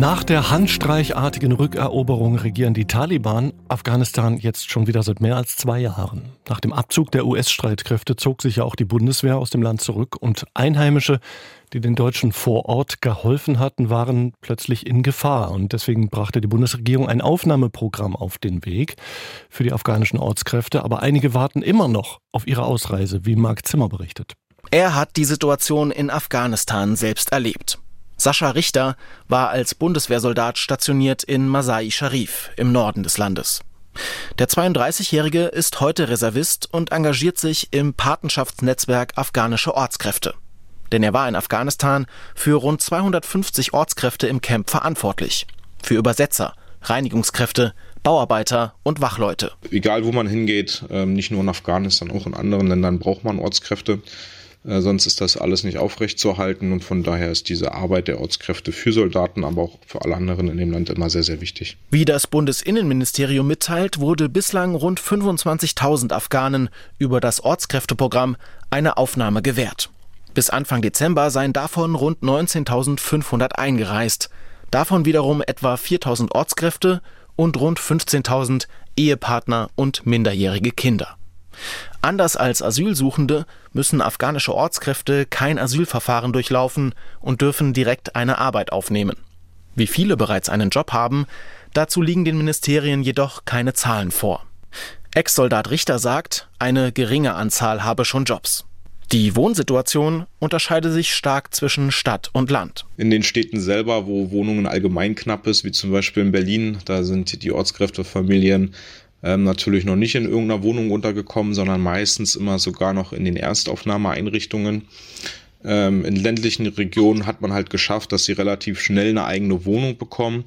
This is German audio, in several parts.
Nach der handstreichartigen Rückeroberung regieren die Taliban Afghanistan jetzt schon wieder seit mehr als zwei Jahren. Nach dem Abzug der US-Streitkräfte zog sich ja auch die Bundeswehr aus dem Land zurück und Einheimische, die den Deutschen vor Ort geholfen hatten, waren plötzlich in Gefahr. Und deswegen brachte die Bundesregierung ein Aufnahmeprogramm auf den Weg für die afghanischen Ortskräfte. Aber einige warten immer noch auf ihre Ausreise, wie Marc Zimmer berichtet. Er hat die Situation in Afghanistan selbst erlebt. Sascha Richter war als Bundeswehrsoldat stationiert in Masai Sharif im Norden des Landes. Der 32-Jährige ist heute Reservist und engagiert sich im Patenschaftsnetzwerk Afghanische Ortskräfte. Denn er war in Afghanistan für rund 250 Ortskräfte im Camp verantwortlich. Für Übersetzer, Reinigungskräfte, Bauarbeiter und Wachleute. Egal wo man hingeht, ähm, nicht nur in Afghanistan, auch in anderen Ländern braucht man Ortskräfte. Äh, sonst ist das alles nicht aufrechtzuerhalten und von daher ist diese Arbeit der Ortskräfte für Soldaten, aber auch für alle anderen in dem Land immer sehr, sehr wichtig. Wie das Bundesinnenministerium mitteilt, wurde bislang rund 25.000 Afghanen über das Ortskräfteprogramm eine Aufnahme gewährt. Bis Anfang Dezember seien davon rund 19.500 eingereist. Davon wiederum etwa 4.000 Ortskräfte und rund 15.000 Ehepartner und minderjährige Kinder. Anders als Asylsuchende müssen afghanische Ortskräfte kein Asylverfahren durchlaufen und dürfen direkt eine Arbeit aufnehmen. Wie viele bereits einen Job haben, dazu liegen den Ministerien jedoch keine Zahlen vor. Ex-Soldat Richter sagt, eine geringe Anzahl habe schon Jobs. Die Wohnsituation unterscheide sich stark zwischen Stadt und Land. In den Städten selber, wo Wohnungen allgemein knapp ist, wie zum Beispiel in Berlin, da sind die Ortskräftefamilien ähm, natürlich noch nicht in irgendeiner Wohnung untergekommen, sondern meistens immer sogar noch in den Erstaufnahmeeinrichtungen. Ähm, in ländlichen Regionen hat man halt geschafft, dass sie relativ schnell eine eigene Wohnung bekommen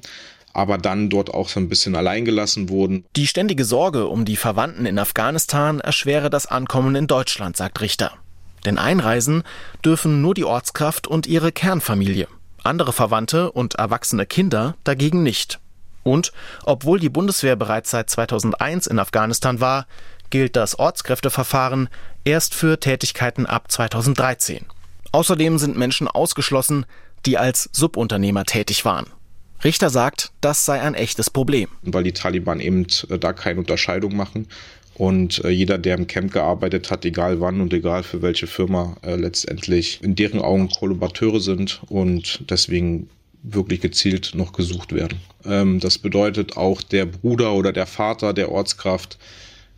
aber dann dort auch so ein bisschen alleingelassen wurden. Die ständige Sorge um die Verwandten in Afghanistan erschwere das Ankommen in Deutschland, sagt Richter. Denn einreisen dürfen nur die Ortskraft und ihre Kernfamilie. Andere Verwandte und erwachsene Kinder dagegen nicht. Und obwohl die Bundeswehr bereits seit 2001 in Afghanistan war, gilt das Ortskräfteverfahren erst für Tätigkeiten ab 2013. Außerdem sind Menschen ausgeschlossen, die als Subunternehmer tätig waren. Richter sagt, das sei ein echtes Problem. Weil die Taliban eben äh, da keine Unterscheidung machen und äh, jeder, der im Camp gearbeitet hat, egal wann und egal für welche Firma, äh, letztendlich in deren Augen Kollaborateure sind und deswegen wirklich gezielt noch gesucht werden. Ähm, das bedeutet auch der Bruder oder der Vater der Ortskraft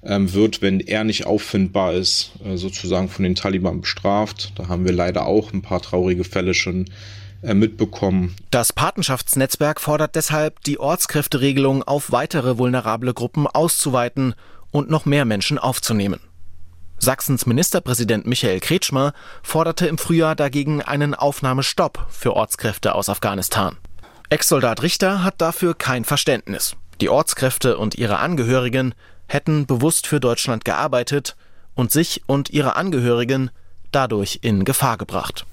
ähm, wird, wenn er nicht auffindbar ist, äh, sozusagen von den Taliban bestraft. Da haben wir leider auch ein paar traurige Fälle schon äh, mitbekommen. Das Patenschaftsnetzwerk fordert deshalb, die Ortskräfteregelung auf weitere vulnerable Gruppen auszuweiten und noch mehr Menschen aufzunehmen. Sachsens Ministerpräsident Michael Kretschmer forderte im Frühjahr dagegen einen Aufnahmestopp für Ortskräfte aus Afghanistan. Ex-Soldat Richter hat dafür kein Verständnis. Die Ortskräfte und ihre Angehörigen hätten bewusst für Deutschland gearbeitet und sich und ihre Angehörigen dadurch in Gefahr gebracht.